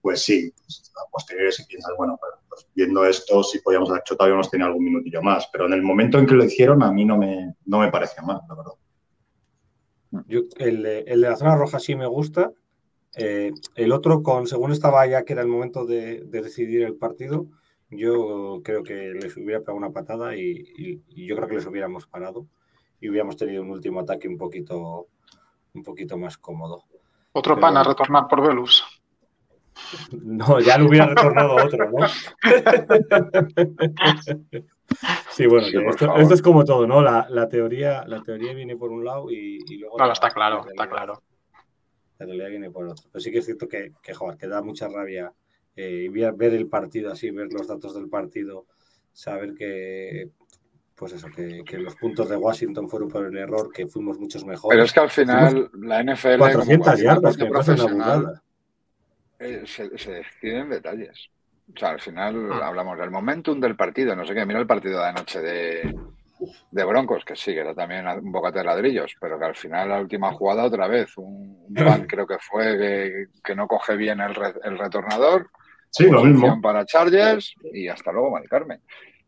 pues sí, pues, a posteriori si piensas, bueno, pues, pues, viendo esto sí podíamos haber hecho todavía nos tenía algún minutillo más, pero en el momento en que lo hicieron a mí no me, no me pareció mal, la verdad. Yo, el, de- el de la zona roja sí me gusta. Eh, el otro, con según estaba ya que era el momento de, de decidir el partido, yo creo que les hubiera pegado una patada y, y- y yo creo que les hubiéramos parado y hubiéramos tenido un último ataque un poquito, un poquito más cómodo. Otro Pero pan a retornar por Velus. No, ya lo hubiera retornado otro, ¿no? Sí, bueno, Sí, esto, es como todo, ¿no? La, la teoría, la teoría viene por un lado y, y luego. Claro, la- está claro, la está claro. La realidad viene por otro. Pero sí que es cierto que, que, joder, que da mucha rabia eh, ver el partido así, ver los datos del partido, saber que. Pues eso, que, que los puntos de Washington fueron por el error, que fuimos muchos mejores. Pero es que al final la NFL, 400 como cualquier yardas, que me parece una. Eh, se, se decide en detalles. O sea, al final Ah. hablamos del momentum del partido, no sé qué. Mira el partido de anoche de, de Broncos, que sí, que era también un bocate de ladrillos, pero que al final la última jugada otra vez, un, punt creo que fue que, que no coge bien el, re- el retornador, Sí, lo mismo. para Chargers y hasta luego, Mari Carmen.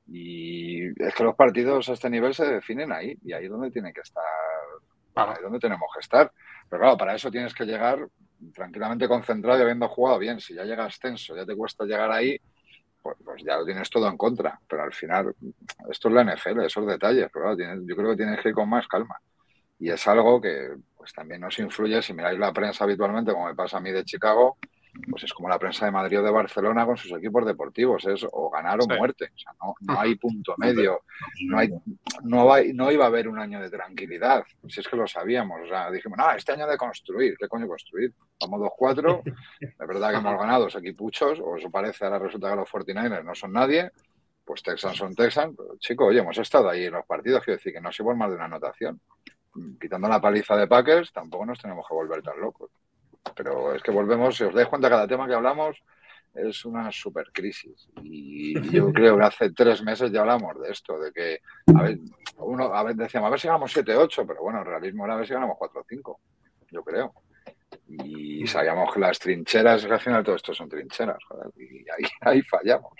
Y es que los partidos a este nivel se definen ahí, y ahí es donde tiene que estar, ahí es donde tenemos que estar. Pero claro, para eso tienes que llegar tranquilamente concentrado y habiendo jugado bien. Si ya llegas tenso, ya te cuesta llegar ahí, pues, pues ya lo tienes todo en contra. Pero al final, esto es la NFL, esos detalles. Pero yo creo que tienes que ir con más calma. Y es algo que pues también nos influye. Si miráis la prensa habitualmente, como me pasa a mí de Chicago, pues es como la prensa de Madrid o de Barcelona con sus equipos deportivos. Es o ganar o Sí. muerte. O sea, no, no hay punto medio. No, hay, no, iba a haber un año de tranquilidad. Si es que lo sabíamos. O sea, dijimos, no, este año de construir. ¿Qué coño construir? Vamos 2-4. De verdad que hemos ganado los equipuchos. O eso parece, ahora resulta que los 49ers no son nadie. Pues Texans son Texans. Chico, oye, hemos estado ahí en los partidos. Quiero decir que no se más de una anotación. Quitando la paliza de Packers, tampoco nos tenemos que volver tan locos. Pero es que volvemos, si os dais cuenta, cada tema que hablamos es una super crisis. Y yo creo que hace tres meses ya hablamos de esto, de que, a ver, uno, a ver, decíamos, a ver si ganamos 7-8, pero bueno, el realismo era a ver si ganamos 4-5, yo creo. Y sabíamos que las trincheras, al final todo esto son trincheras, joder, y ahí, ahí fallamos.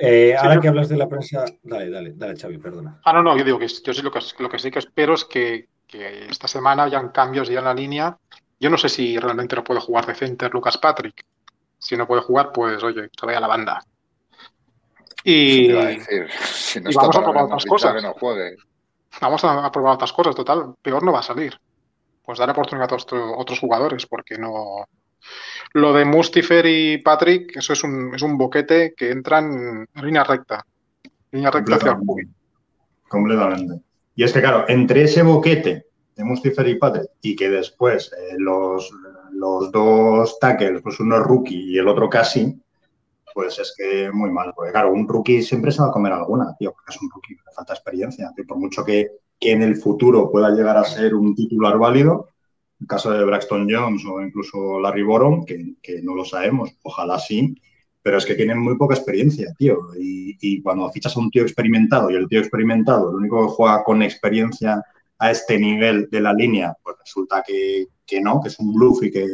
Eh, ahora que hablas de la prensa, dale, dale, dale, Xavi, perdona. Ah, no, no, yo digo que yo sí lo que, lo que sí que espero es que, que esta semana hayan cambios ya en la línea. Yo no sé si realmente no puede jugar de center Lucas Patrick. Si no puede jugar, pues oye, que vaya a la banda. Y iba a decir, si no y está vamos a probar lo otras cosas. que no juegue. vamos a, a probar otras cosas, total. Peor no va a salir. Pues dar oportunidad a otros, otros jugadores, porque no. Lo de Mustifer y Patrick, eso es un, es un boquete que entran en línea recta. Línea recta hacia el. Completamente. Y es que, claro, entre ese boquete de Mustifer y Patrick y que después eh, los, los dos tackles, pues uno es rookie y el otro casi, pues es que muy mal. Porque, claro, un rookie siempre se va a comer alguna, tío, porque es un rookie, falta experiencia. Por mucho que, que en el futuro pueda llegar a ser un titular válido, el caso de Braxton Jones o incluso Larry Borom, que, que no lo sabemos, ojalá sí, pero es que tienen muy poca experiencia, tío. Y, y, cuando fichas a un tío experimentado y el tío experimentado, el único que juega con experiencia a este nivel de la línea, pues resulta que, que no, que es un bluff y que,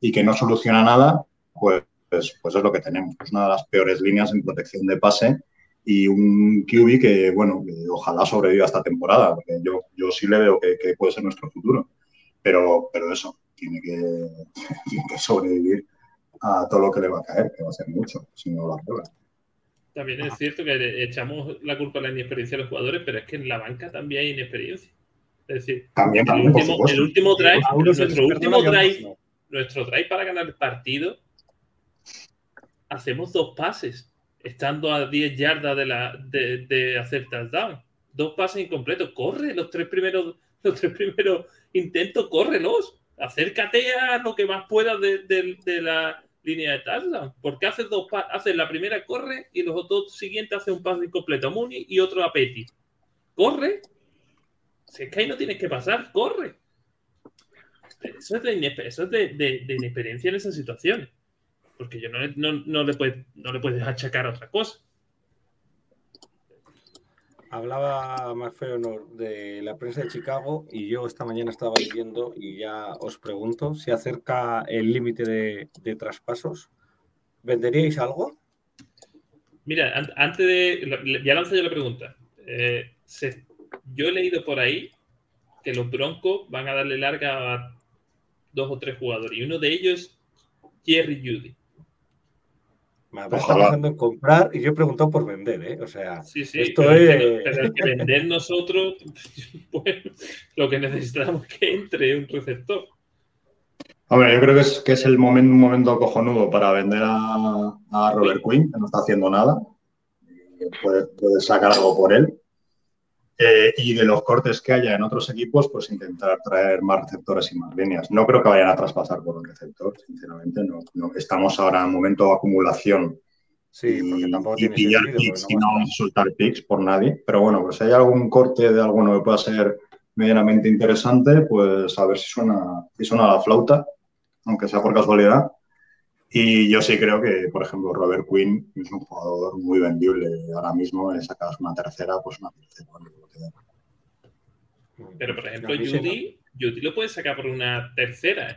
y que no soluciona nada, pues, pues, pues es lo que tenemos. Es una de las peores líneas en protección de pase y un QB que, bueno, que ojalá sobreviva esta temporada, porque yo, yo sí le veo que, que puede ser nuestro futuro. Pero, pero eso, tiene que, tiene que sobrevivir a todo lo que le va a caer, que va a ser mucho, si no lo prueba. También es cierto que echamos la culpa a la inexperiencia de los jugadores, pero es que en la banca también hay inexperiencia. Es decir, También, el, también, último, supuesto. el último drive, nuestro último drive, no. nuestro drive para ganar el partido, hacemos dos pases, estando a 10 yardas de, la, de, de hacer touchdown. Dos pases incompletos. Corre los tres primeros, los tres primeros intentos, córrelos. Acércate a lo que más puedas de, de- de la línea de touchdown. Porque haces dos haces la primera, corre, y los dos siguientes hace un pase incompleto a Mooney y otro a Petty. Corre. Si es que ahí no tienes que pasar, corre. Eso es de, eso es de, inexperiencia en esas situaciones. Porque yo no, no, no le puedes, no le puedes achacar a otra cosa. Hablaba McFeonor de la prensa de Chicago y yo esta mañana estaba leyendo y ya os pregunto si acerca el límite de, de traspasos. ¿Venderíais algo? Mira, an- antes de. Ya lanzo yo la pregunta. Eh, yo he leído por ahí que los Broncos van a darle larga a dos o tres jugadores. Y uno de ellos es Jerry Judy. Me está pensando en comprar y yo he preguntado por vender, ¿eh? O sea, Sí, sí. Esto es es que vender nosotros, pues, lo que necesitamos es que entre un receptor. Hombre, yo creo que es, que es el momento, un momento cojonudo para vender a, a Robert Quinn, que no está haciendo nada. Puede, puede sacar algo por él. Eh, y de los cortes que haya en otros equipos, pues intentar traer más receptores y más líneas. No creo que vayan a traspasar por un receptor, sinceramente. No, no. Estamos ahora en momento de acumulación sí, porque y, tampoco y tiene pillar sentido. picks porque y no no vamos a soltar picks por nadie. Pero bueno, pues si hay algún corte de alguno que pueda ser medianamente interesante, pues a ver si suena, si suena la flauta, aunque sea por casualidad. Y yo sí creo que, por ejemplo, Robert Quinn es un jugador muy vendible ahora mismo. Le sacas una tercera, pues una tercera. Pero, por ejemplo, Judy, Judy lo puedes sacar por una tercera. ¿eh?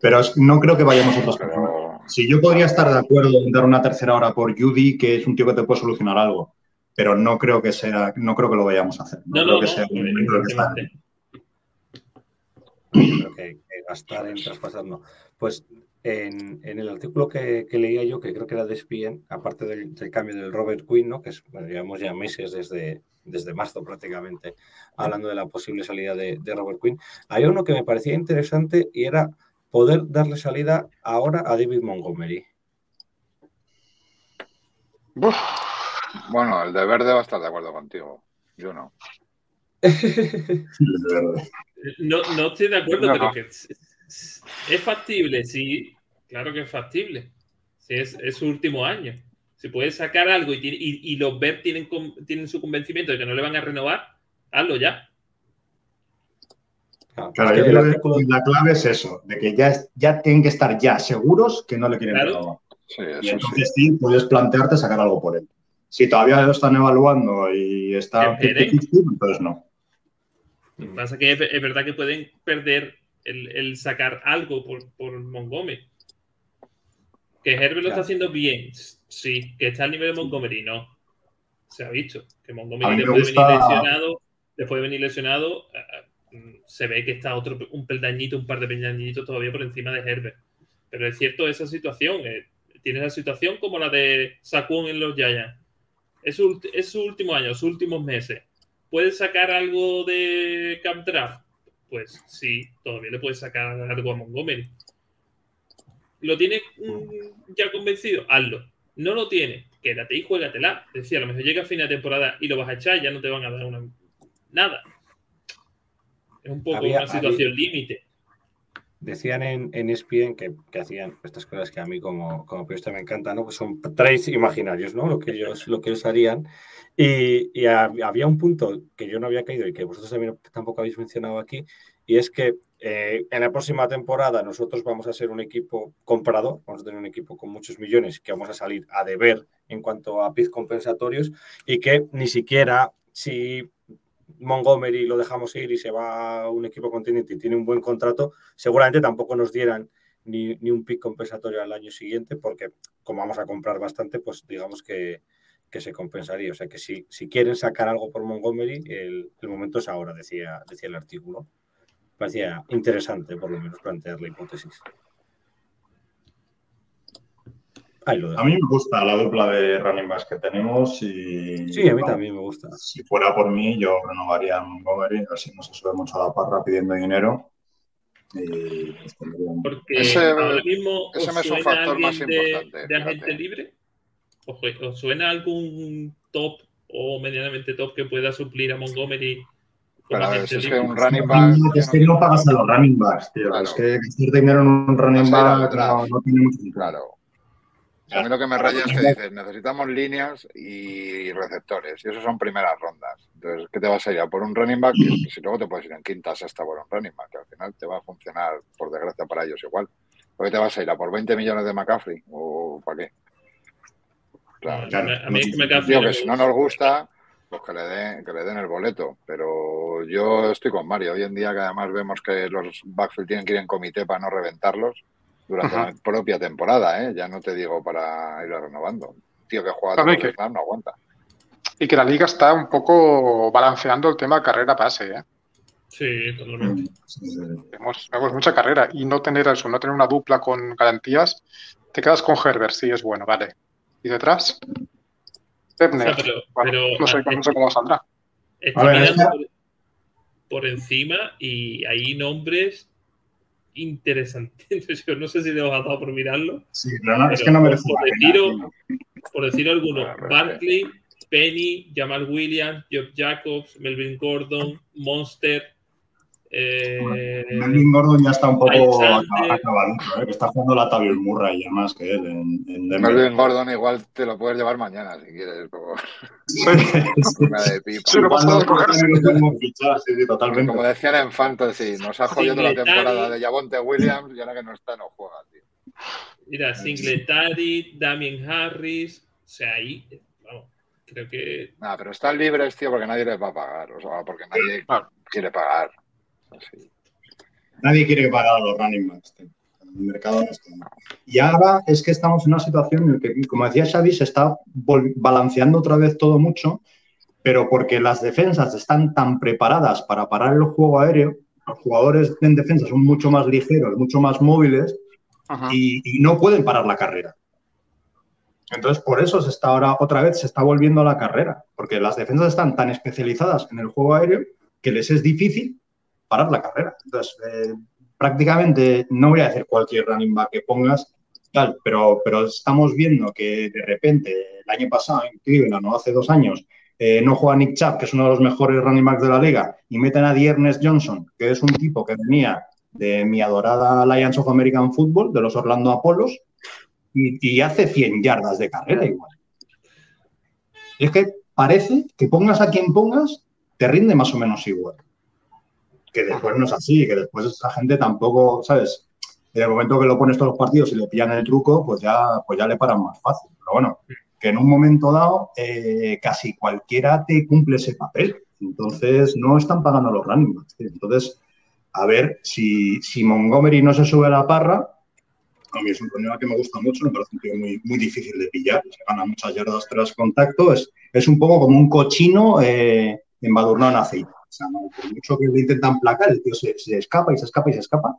Pero no creo que vayamos a otras personas. Si yo podría estar de acuerdo en dar una tercera hora por Judy, que es un tío que te puede solucionar algo, pero no creo que sea, no creo que lo vayamos a hacer. No, No, creo no, que no. sea momento el que está. creo que, que gastar en traspasar no. Pues en, en el artículo que, que leía yo, que creo que era de ESPN, aparte del, del cambio del Robert Quinn, ¿no? que es, bueno, llevamos ya meses desde, desde marzo prácticamente hablando de la posible salida de, de Robert Quinn, hay uno que me parecía interesante y era poder darle salida ahora a David Montgomery. Uf. Bueno, el de verde va a estar de acuerdo contigo. Yo no. No, no estoy de acuerdo, No. pero que es, factible, sí, claro que es factible. Sí, es, es su último año. Si puedes sacar algo y, tiene- y, y los Bears tienen, tienen su convencimiento de que no le van a renovar, hazlo ya. Claro, yo creo que la clave es eso, de que ya, ya tienen que estar ya seguros que no le quieren Claro. renovar. Sí, Y sí. entonces sí, puedes plantearte sacar algo por él. Si todavía lo están evaluando y está Que esperen. 50-50, entonces no. Lo que pasa es que es verdad que pueden perder el, el sacar algo por, por Montgomery. Que Herbert lo está haciendo bien, sí. Que está al nivel de Montgomery, no. Se ha visto. Que Montgomery después de venir lesionado, después de venir lesionado, eh, mm, se ve que está otro, un peldañito, un par de peldañitos todavía por encima de Herbert. Pero es cierto esa situación. eh, tiene esa situación como la de Saquon en los Giants. Es su, es su último año, sus últimos meses. ¿Puedes sacar algo de Camp Draft? Pues sí, todavía le puedes sacar algo a Montgomery. ¿Lo tienes mm, ya convencido? Hazlo. No lo tienes, quédate y juégatela. Decía, a lo mejor llega a fin de temporada y lo vas a echar y ya no te van a dar una, nada. Es un poco Había- una situación límite. Decían en, en ESPN que, que hacían estas cosas que a mí como, como periodista me encantan, ¿no? Que son trades imaginarios, ¿no? Lo que ellos, lo que ellos harían. Y, y hab- había un punto que yo no había caído y que vosotros también tampoco habéis mencionado aquí, y es que eh, en la próxima temporada nosotros vamos a ser un equipo comprador, vamos a tener un equipo con muchos millones que vamos a salir a deber en cuanto a PIB compensatorios y que ni siquiera si Montgomery lo dejamos ir y se va a un equipo contendiente y tiene un buen contrato, seguramente tampoco nos dieran ni, ni un pick compensatorio al año siguiente, porque como vamos a comprar bastante, pues digamos que, que se compensaría. O sea que si, si quieren sacar algo por Montgomery, el, el momento es ahora, decía, decía el artículo. Parecía interesante, por lo menos, plantear la hipótesis. Ahí lo. A mí me gusta la dupla de running backs que tenemos y Sí, a mí también me gusta. si fuera por mí yo renovaría a Montgomery, así no se sube mucho a la parra pidiendo dinero. Y bien. Porque Ese- ahora mismo ese os me es un suena factor más de, importante, de agente libre. ¿Os, os suena algún top o medianamente top que pueda suplir a Montgomery como Pero a ver, agente si es que libre? un running back. Es que no pagas a los running backs, tío. Claro. Es que gastar dinero en un running back no, no tiene mucho sentido. Claro. A mí lo que me raya es que dices, necesitamos líneas y receptores, y eso son primeras rondas. Entonces, ¿qué te vas a ir a por un running back? Que Si luego te puedes ir en quinta, sexta por un running back, que al final te va a funcionar, por desgracia para ellos igual. ¿Por qué te vas a ir a por 20 millones de McCaffrey? ¿O para qué? Claro, Claro, a mí es que me Tío, cambia. que si no nos gusta, pues que le den, que le den el boleto. Pero yo estoy con Mario. Hoy en día que además vemos que los backfield tienen que ir en comité para no reventarlos durante Ajá. la propia temporada, ¿eh? Ya no te digo para ir renovando. Un Tío que juega los que- no aguanta. Y que la liga está un poco balanceando el tema carrera-pase. ¿eh? Sí, totalmente. Vemos mucha carrera y no tener eso, no tener una dupla con garantías. Te quedas con Herbert, sí, es bueno, vale. ¿Y detrás? Ebner. O sea, pero- Bueno, pero- no, sé, no sé cómo saldrá. Ver, mirando por, por encima y hay nombres interesantes. Yo no sé si os ha dado por mirarlo. Sí, no, es que no merece por la pena. deciros- tío. Por decir alguno, Ah, Barkley, Penny, Jamal Williams, Job Jacobs, Melvin Gordon, Monster. Eh, Melvin Gordon ya está un poco acab- acabadito, ¿eh? que está jugando la Tavius Murray ya más que él en, en Denver. Melvin Gordon igual te lo puedes llevar mañana si quieres. Como. Como decían en Fantasy, nos ha jodido la temporada de Javonte Williams y ahora que no está, no juega, tío. Mira, Singletary, Damien Harris. O sea, ahí, vamos, creo que Nada, pero están libres, tío, porque nadie les va a pagar. O sea, porque nadie Claro. quiere pagar. Así. Nadie quiere pagar a los running backs. tío. El mercado no está. Y ahora es que estamos en una situación en la que, como decía Xavi, se está balanceando otra vez todo mucho, pero porque las defensas están tan preparadas para parar el juego aéreo, los jugadores en defensa son mucho más ligeros, mucho más móviles y, y no pueden parar la carrera. Entonces, por eso se está ahora otra vez se está volviendo a la carrera, porque las defensas están tan especializadas en el juego aéreo que les es difícil parar la carrera. Entonces, eh, prácticamente, no voy a decir cualquier running back que pongas, tal, pero, pero estamos viendo que de repente, el año pasado en no hace dos años, eh, no juega Nick Chubb, que es uno de los mejores running backs de la liga, y meten a Ernest Johnson, que es un tipo que venía de mi adorada Alliance of American Football, de los Orlando Apolos, y, hace 100 yardas de carrera igual. Es que parece que pongas a quien pongas, te rinde más o menos igual. Que después no es así, que después esa gente tampoco, ¿sabes? En el momento que lo pones todos los partidos y le pillan el truco, pues ya, pues ya le paran más fácil. Pero bueno, que en un momento dado eh, casi cualquiera te cumple ese papel. Entonces no están pagando los running backs. Entonces, a ver si, si Montgomery no se sube a la parra, a mí es un problema que me gusta mucho, me parece un tío muy, muy difícil de pillar, se gana muchas yardas tras contacto, es, es un poco como un cochino eh, embadurnado en aceite. O sea, no, por mucho que le intentan placar, el tío se, se escapa y se escapa y se escapa.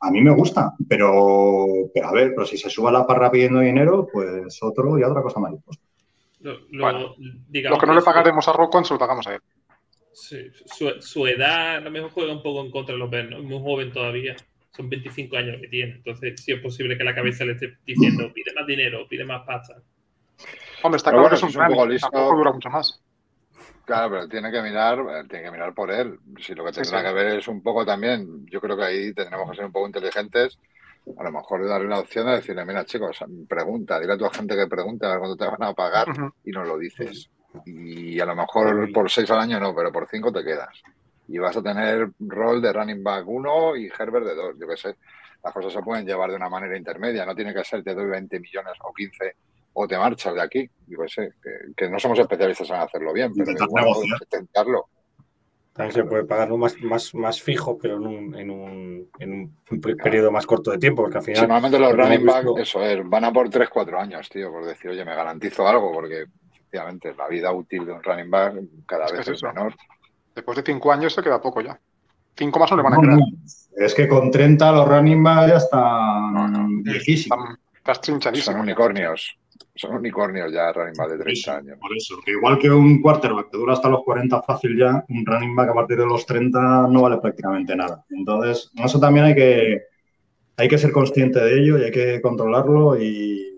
A mí me gusta, pero, pero a ver, pero si se sube a la parra pidiendo dinero, pues otro y otra cosa mariposa. lo, lo- Bueno, Lo que no le pagaremos a Rocco, se lo pagamos a él. sí, su, su edad a lo mejor juega un poco en contra de los Bears, ¿no? Es muy joven todavía. Son 25 años que tiene. Entonces, sí es posible que la cabeza le esté diciendo, pide más dinero, pide más pasta. Hombre, está Pero claro bueno, que es un si es un poco listo- dura mucho más. Claro, pero tiene que mirar, tiene que mirar por él. Si lo que tendrá sí. que ver es un poco también, yo creo que ahí tendremos que ser un poco inteligentes. A lo mejor darle la opción de decirle, mira chicos, pregunta, dile a tu gente que pregunte a ver cuándo te van a pagar y nos lo dices. Y a lo mejor por seis al año no, pero por cinco te quedas. y vas a tener rol de running back 1 y Herbert de 2, yo qué sé. Las cosas se pueden llevar de una manera intermedia, no tiene que ser te doy 20 millones o 15 o te marchas de aquí, yo qué sé, que, que no somos especialistas en hacerlo bien, pero Intentar igual negociar. podemos intentarlo. También se puede pagarlo más, más, más fijo, pero en un, en un, en un pe- periodo más corto de tiempo, porque al Sí, final. normalmente los running back, visto- eso es, van a por 3-4 años, tío, por decir, oye, me garantizo algo, porque efectivamente la vida útil de un running back cada Es vez es es eso. menor. Después de cinco años se queda poco ya. Cinco más no le van a No, quedar. no, Es que con 30 los running back ya están No, no. viejísimos. Están, estás Son trinchadísimo. unicornios. Son unicornios ya running back de Por eso, 30 años. por eso. Que igual que un quarterback que dura hasta los 40 fácil ya, un running back a partir de los 30 no vale prácticamente nada. Entonces, eso también hay que, hay que ser consciente de ello y hay que controlarlo y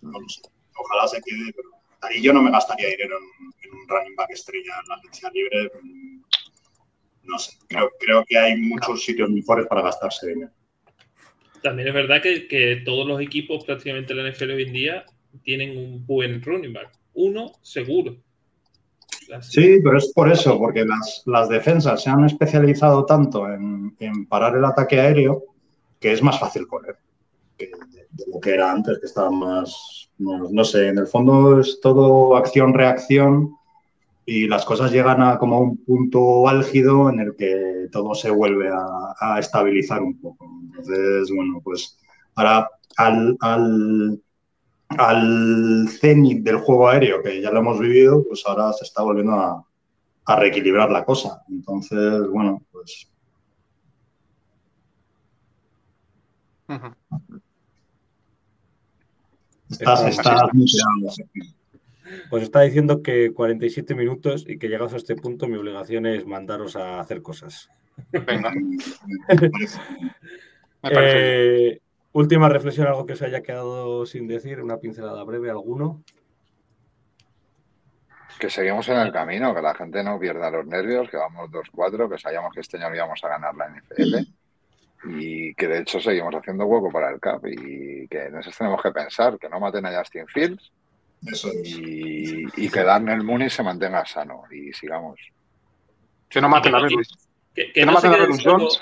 no lo sé, ojalá se quede, pero ahí yo no me gastaría dinero en, en un running back estrella en la agencia libre. No sé, creo, creo que hay muchos sitios mejores para gastarse dinero. También es verdad que, que todos los equipos prácticamente de la NFL hoy en día tienen un buen running back. Uno seguro. Sí, pero es por eso, porque las, las defensas se han especializado tanto en, en parar el ataque aéreo que es más fácil correr que de, de lo que era antes, que estaba más, no, no sé, en el fondo es todo acción-reacción y las cosas llegan a como un punto álgido en el que todo se vuelve a, a estabilizar un poco. Entonces, bueno, pues ahora al, al, al cenit del juego aéreo, que ya lo hemos vivido, pues ahora se está volviendo a, a reequilibrar la cosa. Entonces, bueno, pues estás, Está- estás. Pues está diciendo que 47 minutos y que llegados a este punto mi obligación es mandaros a hacer cosas. Venga, Me parece. Eh, última reflexión, algo que os haya quedado sin decir, una pincelada breve, alguno. Que seguimos en el camino, que la gente no pierda los nervios, que vamos 2-4, que sabíamos que este año íbamos a ganar la NFL y que de hecho seguimos haciendo hueco para el CAP y que en eso tenemos que pensar, que no maten a Justin Fields Eso es. y, y que Darnell Mooney se mantenga sano y sigamos. Que no maten a Velus. Que, que Que no maten a Jones.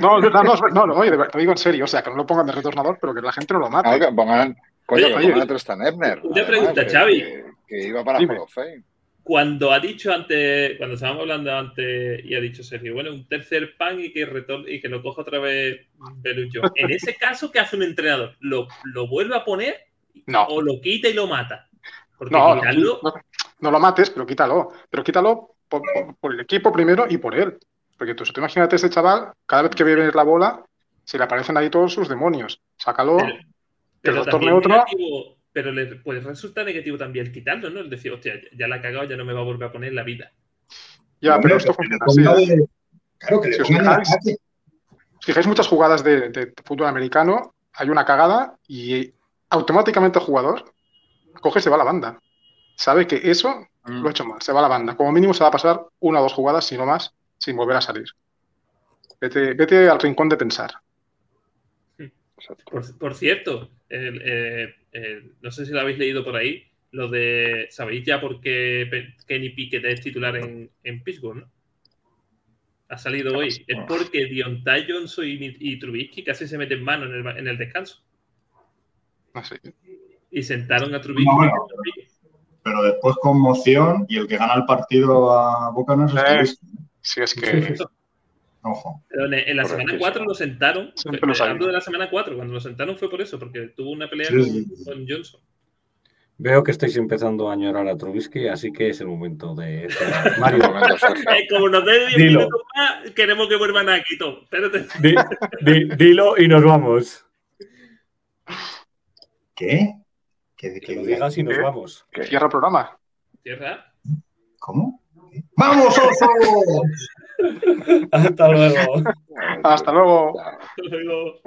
No, no, no, oye, te digo en serio, o sea, que no lo pongan de retornador, pero que la gente no lo mate. No, que pongan, coño, Oye, que oye, pongan a Tristan Ebner. una pregunta, que- Xavi. Que, que iba para. Hall of Fame. Cuando ha dicho antes, cuando estábamos hablando antes y ha dicho Sergio, bueno, un tercer pan y que retorne y que lo coja otra vez Belus Jones. En ese caso, ¿qué hace un entrenador? ¿Lo, lo vuelve a poner No, o lo quita y lo mata? Porque no, no, quitarlo, no, no lo mates, pero quítalo. Pero quítalo por, por- por el equipo primero y por él. Porque tú, tú imagínate ese chaval, cada vez que ve venir la bola, se le aparecen ahí todos sus demonios. Sácalo, Pero- que pero lo también torne otro. negativo, pero le puede resultar negativo también el quitarlo, ¿no? El decir, hostia, ya la ha cagado, ya no me va a volver a poner en la vida. Ya, pero esto que funciona así. ¿eh? de- Claro, que Si os fijáis, muchas jugadas de, de fútbol americano, hay una cagada y automáticamente el jugador coge y se va a la banda. Sabe que eso Mm. lo ha hecho mal, se va a la banda. Como mínimo se va a pasar una o dos jugadas, si no más, sin volver a salir. Vete, vete al rincón de pensar. Por, por cierto, el- eh, eh, no sé si lo habéis leído por ahí, lo de, ¿sabéis ya por qué Kenny Pickett es titular en, en Pittsburgh, no? Ha salido hoy. Es porque Diontai Johnson y, y Trubisky casi se meten mano en el, en el descanso. No sé. Y sentaron a Trubisky. No, bueno. Pero después conmoción y el que gana el partido a Bucanas es Eh. Si es que Ojo. Pero en, en la semana Correctísimo. 4 lo sentaron. Siempre lo hablando de la semana 4, cuando lo sentaron fue por eso, porque tuvo una pelea Sí, con, Johnson. Veo que estáis empezando a añorar a Trubisky, así que es el momento de cerrar. Mario. Eh, como nos dé 10 Dilo. minutos más, queremos que vuelvan a Quito. Espérate. di- di- dilo y nos vamos. ¿Qué? ¿Qué, Que qué- lo digas y nos ¿Qué? vamos. Que- cierra el programa. Tierra. ¿Cómo? ¡Vamos, oso! Hasta luego. Hasta luego. Ya. Luego.